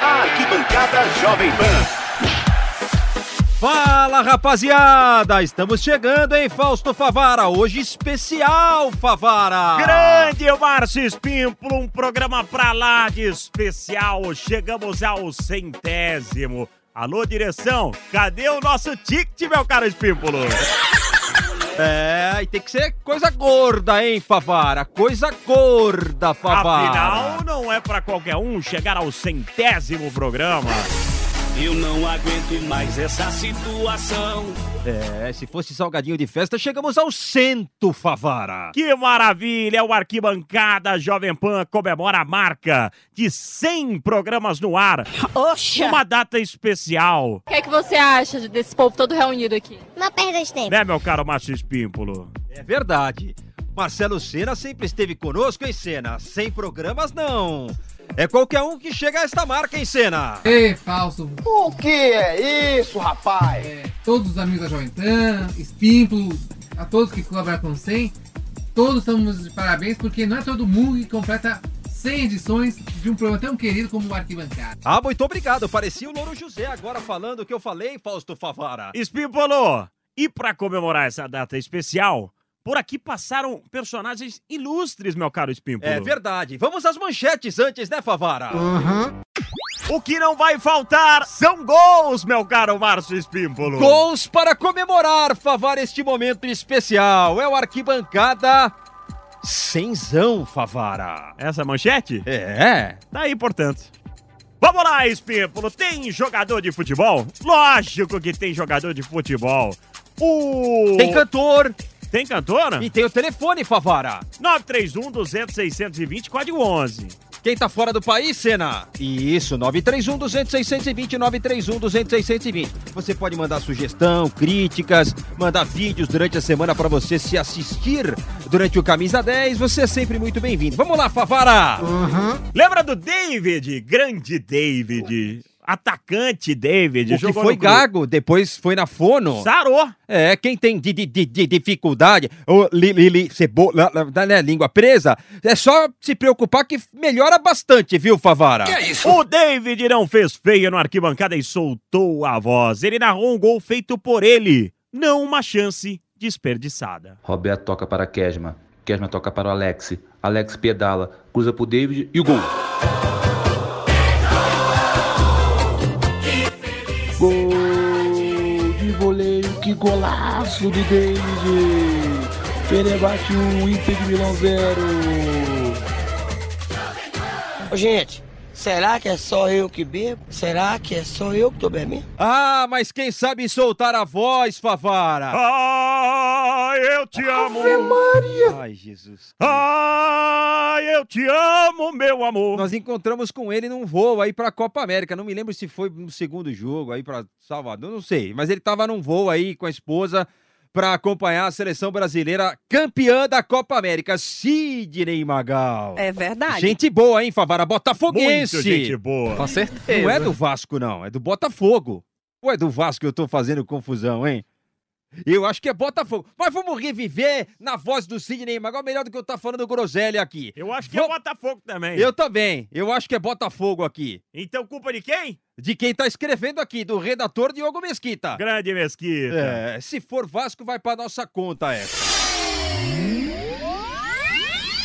Arquibancada Jovem Pan. Fala rapaziada, estamos chegando em Fausto Favara, hoje especial Favara. Grande Márcio Espímpolo, um programa pra lá de especial. Chegamos ao centésimo. Alô, direção, cadê o nosso ticket, meu caro Espímpolo? É, e tem que ser coisa gorda, hein, Favara? Coisa gorda, Favara. Afinal, não é pra qualquer um chegar ao centésimo programa. Eu não aguento mais essa situação. É, se fosse salgadinho de festa, chegamos ao cento, Favara. Que maravilha! O Arquibancada Jovem Pan comemora a marca de 100 programas no ar. Oxa! Uma data especial. O que é que você acha desse povo todo reunido aqui? Uma perda de tempo. Né, meu caro Márcio Espímpolo? É verdade. Marcelo Senna sempre esteve conosco em cena. Sem programas, não. É qualquer um que chega a esta marca em cena. Ei, Fausto. O que é isso, rapaz? É, todos os amigos da Jovem Pan, Espímpolo, a todos que colaboraram com o 100, todos estamos de parabéns porque não é todo mundo que completa 100 edições de um programa tão querido como o Arquibancada. Ah, muito obrigado. Parecia o Louro José agora falando o que eu falei, Fausto Favara. Espímpolo! E para comemorar essa data especial, por aqui passaram personagens ilustres, meu caro Espímpolo. É verdade. Vamos às manchetes antes, né, Favara? Uhum. O que não vai faltar são gols, meu caro Márcio Espímpolo. Gols para comemorar, Favara, este momento especial. É o Arquibancada Cenzão, Favara. Essa manchete? É. Tá aí, portanto. Vamos lá, Espímpolo. Tem jogador de futebol? Lógico que tem jogador de futebol. O... Tem cantor. Tem cantora? E tem o telefone, Favara. 931 200 620, código 11. Quem tá fora do país, Senna? Isso, 931 200 620, 931 200 620. Você pode mandar sugestão, críticas, mandar vídeos durante a semana para você se assistir durante o Camisa 10. Você é sempre muito bem-vindo. Vamos lá, Favara! Uhum. Lembra do David? Grande David. Atacante David. O que foi gago, depois foi na fono. Sarou. É, quem tem de, de, de, de dificuldade, ou li, li, li, cebola, né, língua presa, é só se preocupar que melhora bastante, viu, Favara? Que é isso? O David não fez feia no arquibancada e soltou a voz. Ele narrou um gol feito por ele, não uma chance desperdiçada. Roberto toca para Kesma, Kesma toca para o Alex, Alex pedala, cruza pro David e o gol. Gol de voleio, que golaço do David! Fenerbahçe 1, Inter de Milão 0. Ô, gente, será que é só eu que bebo? Será que é só eu que tô bebendo? Ah, mas quem sabe soltar a voz, Favara? Ah, eu te amo! Ave Maria! Ai, Jesus. Ah, eu te amo, meu amor! Nós encontramos com ele num voo aí pra Copa América. Não me lembro se foi no segundo jogo aí pra Salvador, não sei. Mas ele tava num voo aí com a esposa para acompanhar a seleção brasileira campeã da Copa América, Sidney Magal. É verdade. Gente boa, hein, Favara? Botafoguense. Muito gente boa. Com certeza. Não é do Vasco, não. É do Botafogo. Ou é do Vasco que eu tô fazendo confusão, hein? Eu acho que é Botafogo. Mas vamos reviver na voz do Sidney Magal, melhor do que eu estar falando groselha aqui. Eu acho que é Botafogo também. Eu também. Eu acho que é Botafogo aqui. Então culpa de quem? De quem tá escrevendo aqui, do redator Diogo Mesquita. Grande Mesquita. É, se for Vasco, vai pra nossa conta essa.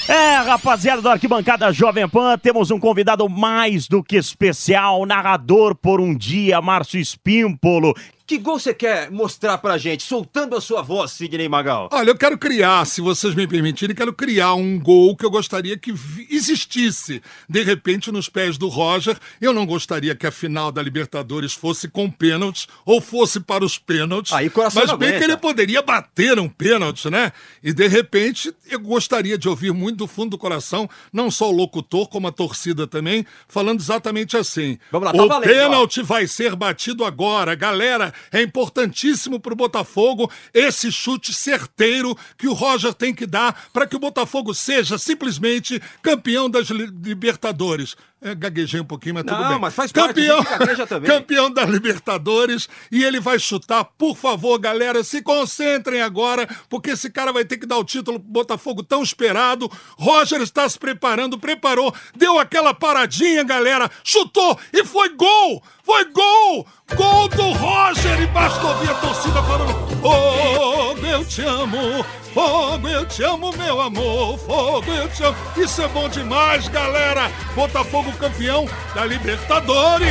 É, rapaziada do Arquibancada Jovem Pan, temos um convidado mais do que especial, narrador por um dia, Márcio Espímpolo. Que gol você quer mostrar pra gente, soltando a sua voz, Sidney Magal? Olha, eu quero criar, se vocês me permitirem, quero criar um gol que eu gostaria que existisse. De repente, nos pés do Roger, eu não gostaria que a final da Libertadores fosse com pênaltis ou fosse para os pênaltis. Aí coração mas bem que aguenta. ele poderia bater um pênalti, né? E de repente, eu gostaria de ouvir muito do fundo do coração, não só o locutor, como a torcida também, falando exatamente assim. Vamos lá, tá o valendo, ó. pênalti vai ser batido agora. Galera, é importantíssimo pro Botafogo esse chute certeiro que o Roger tem que dar para que o Botafogo seja simplesmente campeão das li- Libertadores. É, gaguejei um pouquinho, mas tudo Não, bem. mas faz parte, campeão, também. campeão da Libertadores e ele vai chutar. Por favor, galera, se concentrem agora, porque esse cara vai ter que dar o título pro Botafogo tão esperado. Roger está se preparando, preparou, deu aquela paradinha, galera, chutou e foi gol! Foi gol! Gol do Roger! E basta ouvir a torcida falando: Fogo, eu te amo! Fogo, eu te amo, meu amor! Fogo, eu te amo! Isso é bom demais, galera! Botafogo campeão da Libertadores!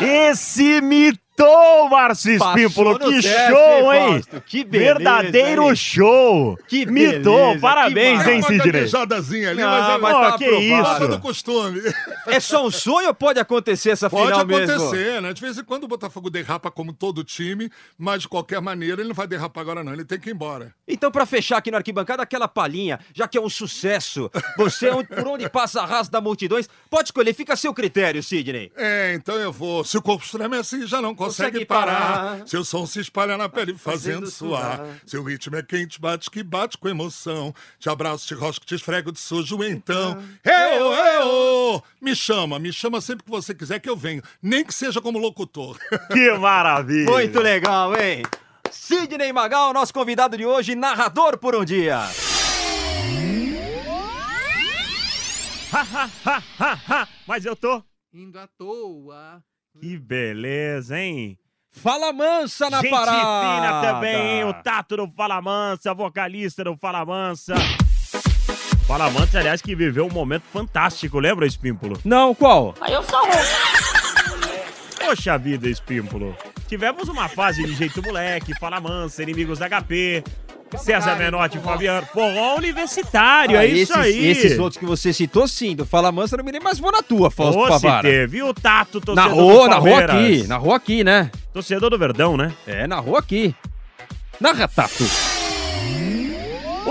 Esse mitou, Márcio Espímpolo. Que teste, show, hein? Fausto? Que beleza, Verdadeiro hein? show. Que mitou. beleza, Parabéns, que hein, uma Sidney? ali, Não, mas é mas Ó, tá que isso? Do costume. É só um sonho ou pode acontecer essa Pode final acontecer, mesmo? né? De vez em quando o Botafogo derrapa como todo time, mas de qualquer maneira ele não vai derrapar agora não, ele tem que ir embora. Então, pra fechar aqui na arquibancada, aquela palhinha, já que é um sucesso, você, onde- por onde passa a raça da multidões, pode escolher, fica a seu critério, Sidney. É, então eu vou. Se o corpo estremece, já não consegue, Consegue parar. Seu som se espalha na pele, fazendo, suar. suar. Seu ritmo é quente, bate que bate com emoção. Te abraço, te rosco, te esfrego de sujo, então. Eu, eu! Me chama, me chama sempre que você quiser que eu venho. Nem que seja como locutor. Que maravilha. Muito legal, hein? Sidney Magal, nosso convidado de hoje, narrador por um dia. Ha, ha, ha, ha, ha. Mas eu tô. Indo à toa. Que beleza, hein? Fala mansa na Gente parada. fina também, hein? O Tato do Fala Mansa, vocalista do Fala Mansa. Fala Mansa, aliás, que viveu um momento fantástico, lembra, Espímpolo? Não, qual? Aí eu sou Poxa vida, Espímpolo. Tivemos uma fase de jeito moleque, Fala Mansa, inimigos da HP, César Menotti, Fabiano, forró universitário, Ah, é isso esses, aí. Esses outros que você citou, sim. Do Fala Mansa, não me lembro, mas vou na tua, Fausto se Favara. teve. E o Tato, torcedor Narrou, do narrou Palmeiras. aqui, narrou aqui, né? Torcedor do Verdão, né? É, narrou aqui. Narra, Tato.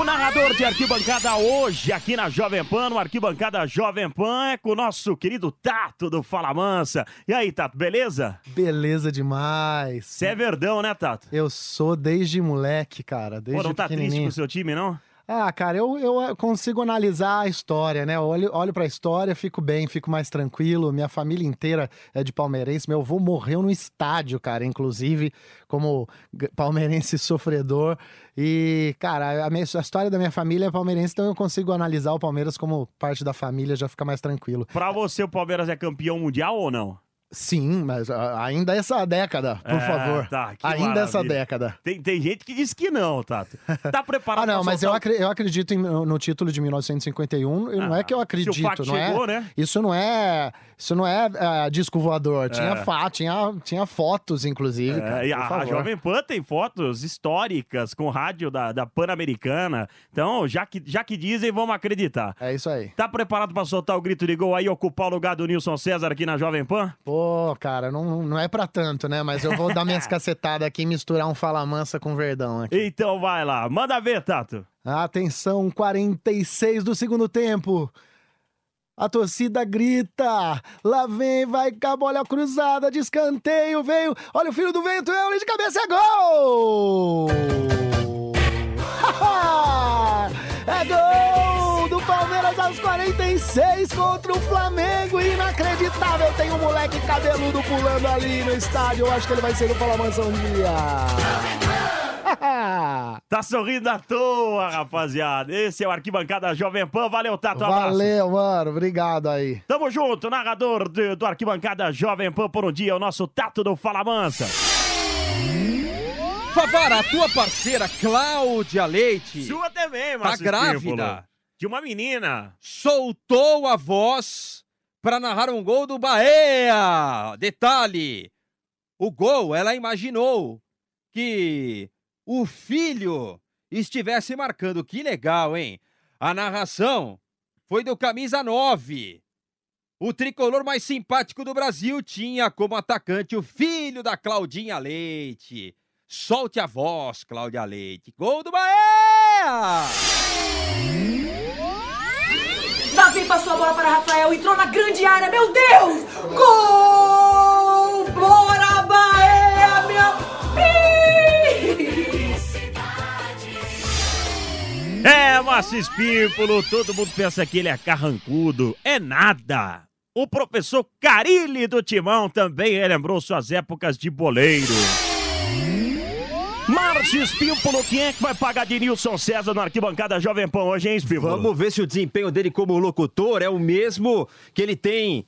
Narrador de arquibancada hoje aqui na Jovem Pan, no Arquibancada Jovem Pan, é com o nosso querido Tato do Fala Mansa. E aí, Tato, beleza? Beleza demais. Você é verdão, né, Tato? Eu sou desde moleque, cara. Desde Pô, não tá triste com o seu time, não? Ah, cara, eu, eu consigo analisar a história, né? Eu olho, olho pra história, fico bem, fico mais tranquilo. Minha família inteira é de palmeirense. Meu avô morreu no estádio, cara, inclusive, como palmeirense sofredor. E, cara, a, minha- a história da minha família é palmeirense, então eu consigo analisar o Palmeiras como parte da família, já fica mais tranquilo. Pra você, o Palmeiras é campeão mundial ou não? Sim, mas ah, ainda essa década, por É, favor. tá, que ainda essa maravilha. década. Tem, tem gente que diz que não, Tato. Tá preparado Ah, não, mas eu, eu acredito em- no, título de 1951. e não Ah, é que eu acredito, não chegou, é? né? Isso não é. Isso não é ah, disco voador. Tinha É. fato, tinha, tinha fotos, inclusive. É, cara, e a, favor. Jovem Pan tem fotos históricas com rádio da, da Pan-Americana. Então, já que, já que dizem, vamos acreditar. É isso aí. Tá preparado pra soltar o grito de gol aí e ocupar o lugar do Nilson César aqui na Jovem Pan? Pô, cara, não, não é pra tanto, né? Mas eu vou dar minhas cacetadas aqui e misturar um fala mansa com verdão aqui. Então vai lá, manda ver, Tato. Atenção, 46 do segundo tempo. A torcida grita. Lá vem, vai a bola cruzada de escanteio. Veio. Olha o filho do vento. É de cabeça. É gol! é gol do Palmeiras aos 46 contra o Flamengo. Inacreditável. Tem um moleque cabeludo pulando ali no estádio. Eu acho que ele vai ser do Fala Mansão Dia. Tá sorrindo à toa, rapaziada. Esse é o Arquibancada Jovem Pan. Valeu, Tato. um abraço. Valeu, mano. Obrigado aí. Tamo junto, narrador de- do Arquibancada Jovem Pan por um dia, o nosso Tato do Fala Mansa. Favara, a tua parceira Cláudia Leite Sua também, tá Márcio grávida. Espímpolo. De uma menina. Soltou a voz para narrar um gol do Bahia. Detalhe, o gol, ela imaginou que o filho estivesse marcando. Que legal, hein? A narração foi do camisa 9. O tricolor mais simpático do Brasil tinha como atacante o filho da Claudinha Leite. Solte a voz, Cláudia Leite. Gol do Bahia! Davi passou a bola para Rafael, entrou na grande área, meu Deus! Márcio Espímpolo, todo mundo pensa que ele é carrancudo. É nada. O professor Carilli do Timão também lembrou suas épocas de boleiro. Márcio Espímpolo, quem é que vai pagar de Nilson César no arquibancada Jovem Pan hoje, hein, Espímpolo? Vamos ver se o desempenho dele como locutor é o mesmo que ele tem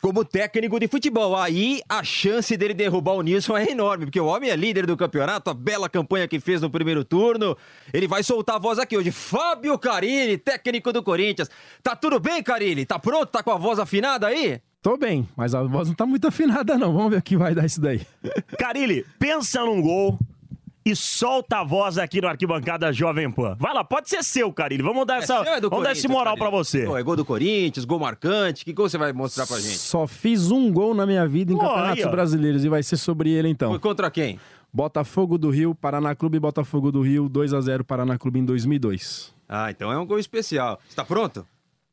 como técnico de futebol. Aí a chance dele derrubar o Nilson é enorme, porque o homem é líder do campeonato, a bela campanha que fez no primeiro turno. Ele vai soltar a voz aqui hoje. Fábio Carilli, técnico do Corinthians. Tá tudo bem, Carilli? Tá pronto? Tá com a voz afinada aí? Tô bem, mas a voz não tá muito afinada não. Vamos ver o que vai dar isso daí. Carilli, pensa num gol e solta a voz aqui no arquibancada Jovem Pan. Vai lá, pode ser seu, Carilli. Vamos dar, essa, seu, é vamos dar esse moral pra você. Pô, é gol do Corinthians, gol marcante. Que gol você vai mostrar pra gente? Só fiz um gol na minha vida em Pô, campeonatos aí, brasileiros e vai ser sobre ele então. Foi contra quem? Botafogo do Rio, Paraná Clube Botafogo do Rio, 2 a 0 Paraná Clube em 2002. Ah, então é um gol especial. Você tá pronto?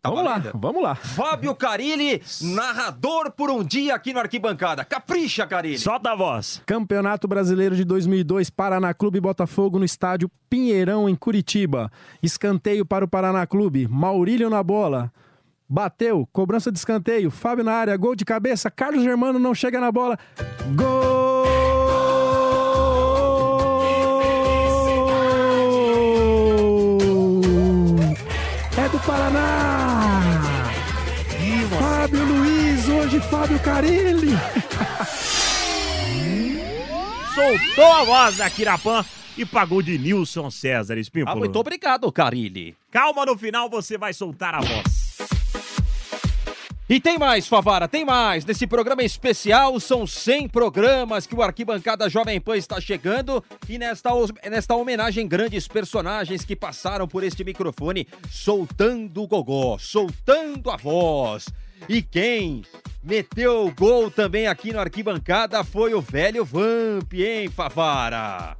Tá vamos valendo? lá, vamos lá. Fábio Carilli, narrador por um dia aqui no Arquibancada. Capricha, Carilli. Solta a voz. Campeonato Brasileiro de 2002, Paraná Clube Botafogo no estádio Pinheirão, em Curitiba. Escanteio para o Paraná Clube, Maurílio na bola. Bateu, cobrança de escanteio, Fábio na área, gol de cabeça, Carlos Germano não chega na bola. Gol! Do Paraná! Fábio Luiz, hoje Fábio Carilli. Soltou a voz aqui na Pan e pagou de Nilson César, Espímpolo. Ah, muito obrigado, Carilli. Calma, no final você vai soltar a voz. E tem mais, Favara, tem mais. Nesse programa especial, são 100 programas que o Arquibancada Jovem Pan está chegando. E nesta, nesta homenagem, grandes personagens que passaram por este microfone, soltando o gogó, soltando a voz. E quem meteu o gol também aqui no Arquibancada foi o velho Vamp, hein, Favara?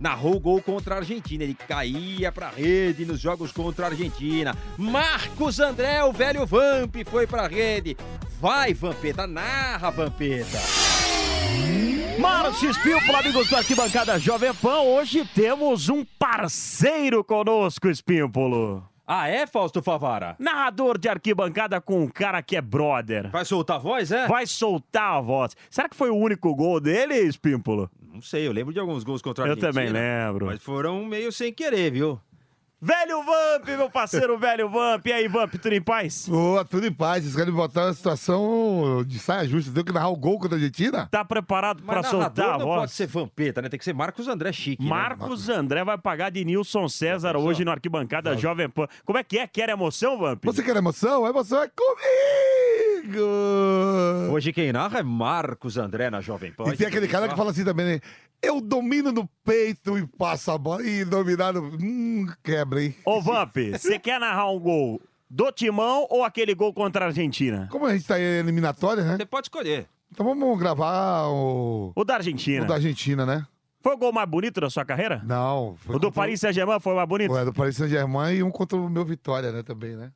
Narrou o gol contra a Argentina. Ele caía pra rede nos jogos contra a Argentina. Marcos André, o velho Vamp, foi pra rede. Vai, Vampeta, narra, Vampeta. Márcio Espímpolo, amigos do Arquibancada Jovem Pan, hoje temos um parceiro conosco, Espímpolo. Ah, é, Fausto Favara? Narrador de arquibancada com um cara que é brother. Vai soltar a voz, é? Vai soltar a voz. Será que foi o único gol dele, Espímpolo? Não sei, eu lembro de alguns gols contra a Eu Argentina. também lembro. Mas foram meio sem querer, viu? Velho Vamp, meu parceiro velho Vamp. E aí, Vamp, tudo em paz? Boa, tudo em paz. Vocês querem me botar uma situação de saia justa. Tem que narrar o gol contra a Argentina? Tá preparado Mas pra soltar a narrador não voz? pode ser Vampeta, né? Tem que ser Marcos André Chique, né? Marcos André vai pagar de Nilson César hoje no Arquibancada Jovem Pan. Como é que é? Quer emoção, Vamp? Você quer emoção? A emoção é comigo! Hoje quem narra é Marcos André na Jovem Pan. E tem aquele cara que fala assim também, né? Eu domino no peito e passo a bola. E dominado. Hum, quebra, hein? Ô, Vamp, você quer narrar um gol do Timão ou aquele gol contra a Argentina? Como a gente tá em eliminatória, né? Você pode escolher. Então vamos gravar o. O da Argentina. O da Argentina, né? Foi o gol mais bonito da sua carreira? Não. Foi O do contra Paris Saint-Germain foi o mais bonito? Ué, do Paris Saint-Germain e um contra o meu Vitória, né? Também, né?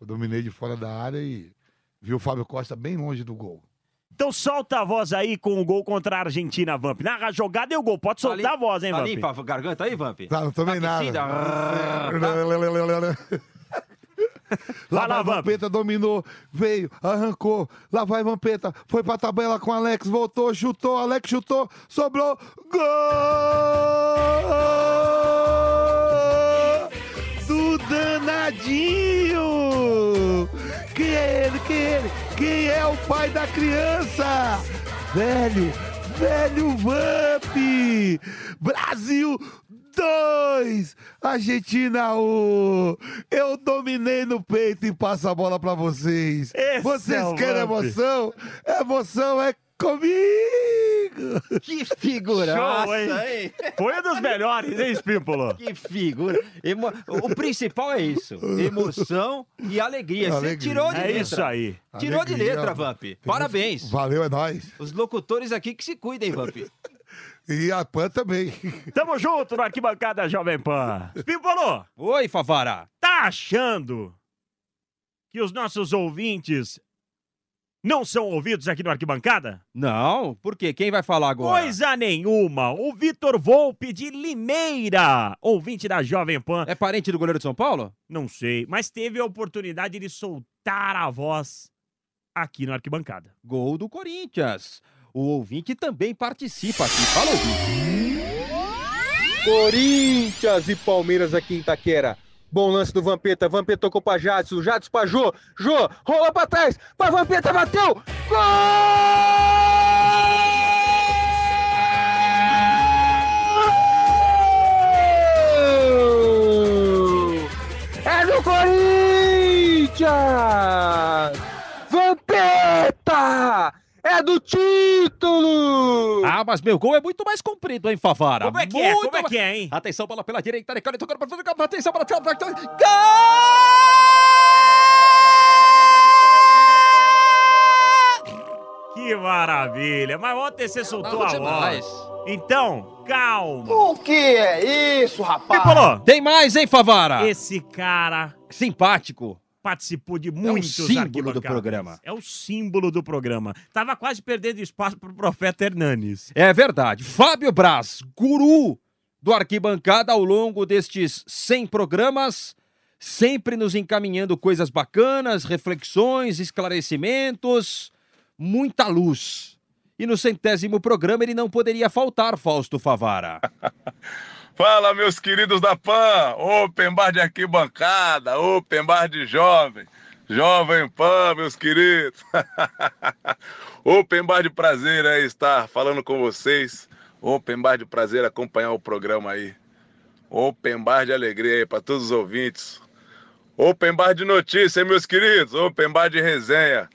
Eu dominei de fora da área e vi o Fábio Costa bem longe do gol. Então solta a voz aí com o gol contra a Argentina, Vamp. Narra a jogada e o gol. Pode soltar a voz, hein, Tá Vamp? limpa a garganta aí, Vamp? Tá, não tomei nada. aquecida? Lá Vai lá, vai Vampeta, dominou, veio, arrancou. Lá vai Vampeta, foi pra tabela com Alex, voltou, chutou, Alex chutou, sobrou. Gol! Do danadinho! Quem é ele? Quem é ele? Quem é o pai da criança? Velho, velho Vamp! Brasil 2, Argentina 1. Eu dominei no peito e passo a bola pra vocês. Esse vocês é querem Vamp. emoção? Emoção é comigo! Que figuraça, Show, hein? hein? Foi um dos melhores, hein, Espímpolo? Que figura. Emo- O principal é isso: emoção e alegria. Você Alegria. tirou de É letra. isso aí. Tirou de Alegria. letra, Vamp. Parabéns. Valeu, é nóis. Os locutores aqui que se cuidem, Vamp. E a Pan também. Tamo junto no Arquibancada Jovem Pan. Espímpolo, Oi, Favara. tá achando que os nossos ouvintes não são ouvidos aqui no Arquibancada? Não, por quê? Quem vai falar agora? Coisa nenhuma. O Vitor Volpe de Limeira, ouvinte da Jovem Pan. É parente do goleiro de São Paulo? Não sei, mas teve a oportunidade de soltar a voz aqui no Arquibancada. Gol do Corinthians. O ouvinte também participa aqui. Fala, ouvinte. Corinthians e Palmeiras aqui em Itaquera. Bom lance do Vampeta. Vampeta tocou pra Jadson. Jadson pra Jô. Jô, rola pra trás. Pra Vampeta, bateu. Gol! Mas meu gol é muito mais comprido, hein, Favara? Como é que é? Muito Como é mais- que é, hein? Atenção, bola pela direita, Nicole tocando pra frente, atenção para trás, Que maravilha. Mas ontem você soltou a demais. voz. Então, calma. O que é isso, rapaz? Tem mais, hein, Favara? esse cara Simpático. Participou de muitos símbolo do programa. É o símbolo do programa. Tava quase perdendo espaço pro profeta Hernanes. É verdade. Fábio Braz, guru do Arquibancada ao longo destes 100 programas, sempre nos encaminhando coisas bacanas, reflexões, esclarecimentos, muita luz. E no centésimo programa ele não poderia faltar, Fausto Favara. Fala, meus queridos da PAN, Open Bar de arquibancada, Open Bar de jovem, Jovem Pan, meus queridos. Open Bar de prazer aí estar falando com vocês. Open Bar de prazer acompanhar o programa aí. Open Bar de alegria aí para todos os ouvintes. Open Bar de notícia, meus queridos. Open Bar de resenha.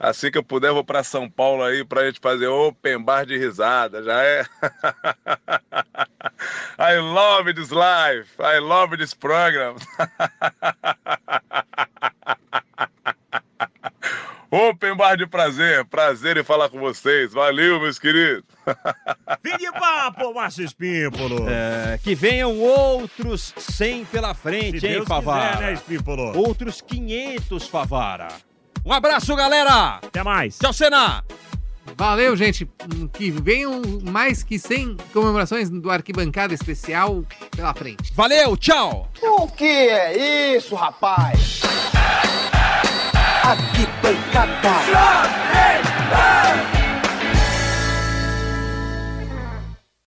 Assim que eu puder, vou para São Paulo aí pra gente fazer Open Bar de risada, já é? I love this life. I love this program. Open Bar de prazer. Prazer em falar com vocês. Valeu, meus queridos. Fim de papo, Márcio Espímpolo. É, que venham outros 100 pela frente, Se hein, Deus Favara? quiser, né, Espímpolo? Outros 500, Favara. Um abraço, galera! Até mais. Tchau, Senna! Valeu, gente. Que venham mais que 100 comemorações do Arquibancada Especial pela frente. Valeu, tchau! O que é isso, rapaz? Arquibancada. Jovem Pan!